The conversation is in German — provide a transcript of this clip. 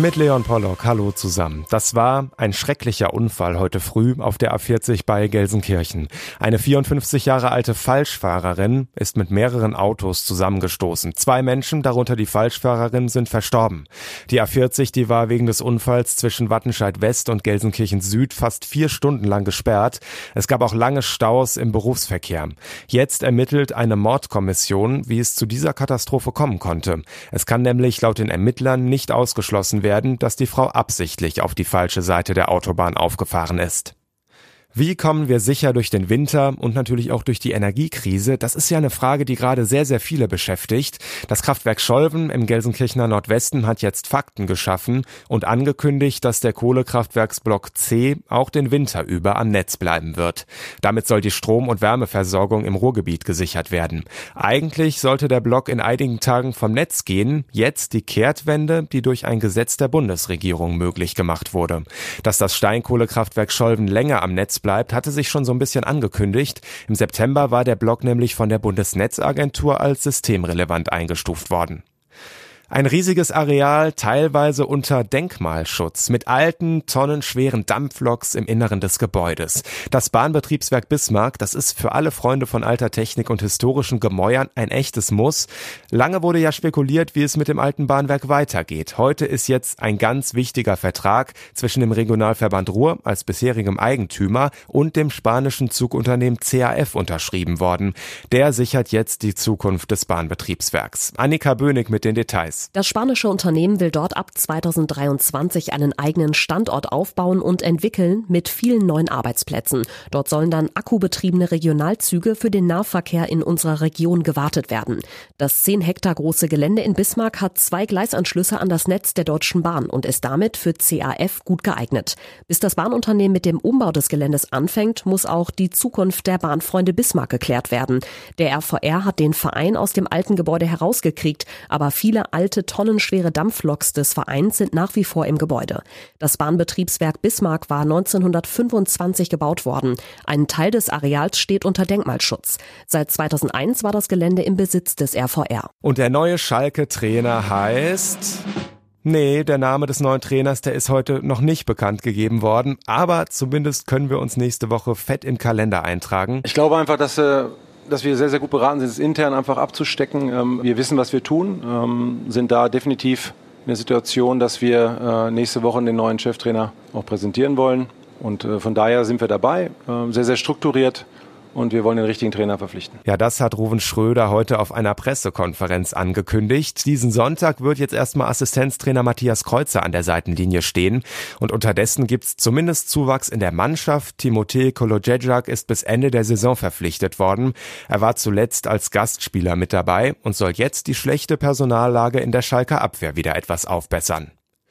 Mit Leon Pollock, hallo zusammen. Das war ein schrecklicher Unfall heute früh auf der A40 bei Gelsenkirchen. Eine 54 Jahre alte Falschfahrerin ist mit mehreren Autos zusammengestoßen. Zwei Menschen, darunter die Falschfahrerin, sind verstorben. Die A40, die war wegen des Unfalls zwischen Wattenscheid West und Gelsenkirchen Süd fast vier Stunden lang gesperrt. Es gab auch lange Staus im Berufsverkehr. Jetzt ermittelt eine Mordkommission, wie es zu dieser Katastrophe kommen konnte. Es kann nämlich laut den Ermittlern nicht ausgeschlossen werden, dass die Frau absichtlich auf die falsche Seite der Autobahn aufgefahren ist. Wie kommen wir sicher durch den Winter und natürlich auch durch die Energiekrise? Das ist ja eine Frage, die gerade sehr, sehr viele beschäftigt. Das Kraftwerk Scholven im Gelsenkirchener Nordwesten hat jetzt Fakten geschaffen und angekündigt, dass der Kohlekraftwerksblock C auch den Winter über am Netz bleiben wird. Damit soll die Strom- und Wärmeversorgung im Ruhrgebiet gesichert werden. Eigentlich sollte der Block in einigen Tagen vom Netz gehen. Jetzt die Kehrtwende, die durch ein Gesetz der Bundesregierung möglich gemacht wurde. Dass das Steinkohlekraftwerk Scholven länger am Netz bleibt, hatte sich schon so ein bisschen angekündigt. Im September war der Block nämlich von der Bundesnetzagentur als systemrelevant eingestuft worden. Ein riesiges Areal, teilweise unter Denkmalschutz, mit alten, tonnenschweren Dampfloks im Inneren des Gebäudes. Das Bahnbetriebswerk Bismarck, das ist für alle Freunde von alter Technik und historischen Gemäuern ein echtes Muss. Lange wurde ja spekuliert, wie es mit dem alten Bahnwerk weitergeht. Heute ist jetzt ein ganz wichtiger Vertrag zwischen dem Regionalverband Ruhr als bisherigem Eigentümer und dem spanischen Zugunternehmen CAF unterschrieben worden. Der sichert jetzt die Zukunft des Bahnbetriebswerks. Annika Bönig mit den Details. Preis. Das spanische Unternehmen will dort ab 2023 einen eigenen Standort aufbauen und entwickeln mit vielen neuen Arbeitsplätzen. Dort sollen dann akkubetriebene Regionalzüge für den Nahverkehr in unserer Region gewartet werden. Das 10 Hektar große Gelände in Bismarck hat zwei Gleisanschlüsse an das Netz der Deutschen Bahn und ist damit für CAF gut geeignet. Bis das Bahnunternehmen mit dem Umbau des Geländes anfängt, muss auch die Zukunft der Bahnfreunde Bismarck geklärt werden. Der RVR hat den Verein aus dem alten Gebäude herausgekriegt, aber viele alte alte tonnenschwere Dampfloks des Vereins sind nach wie vor im Gebäude. Das Bahnbetriebswerk Bismarck war 1925 gebaut worden. Ein Teil des Areals steht unter Denkmalschutz. Seit 2001 war das Gelände im Besitz des RVR. Und der neue Schalke-Trainer heißt... Nee, der Name des neuen Trainers, der ist heute noch nicht bekannt gegeben worden, aber zumindest können wir uns nächste Woche fett im Kalender eintragen. Ich glaube einfach, dass äh, dass wir sehr, sehr gut beraten sind, es intern einfach abzustecken. Ähm, wir wissen, was wir tun, ähm, sind da definitiv in der Situation, dass wir äh, nächste Woche den neuen Cheftrainer auch präsentieren wollen. Und äh, von daher sind wir dabei, äh, sehr, sehr strukturiert und wir wollen den richtigen Trainer verpflichten. Ja, das hat Ruven Schröder heute auf einer Pressekonferenz angekündigt. Diesen Sonntag wird jetzt erstmal Assistenztrainer Matthias Kreuzer an der Seitenlinie stehen und unterdessen gibt's zumindest Zuwachs in der Mannschaft. Timotej Kolodjejak ist bis Ende der Saison verpflichtet worden. Er war zuletzt als Gastspieler mit dabei und soll jetzt die schlechte Personallage in der Schalker Abwehr wieder etwas aufbessern.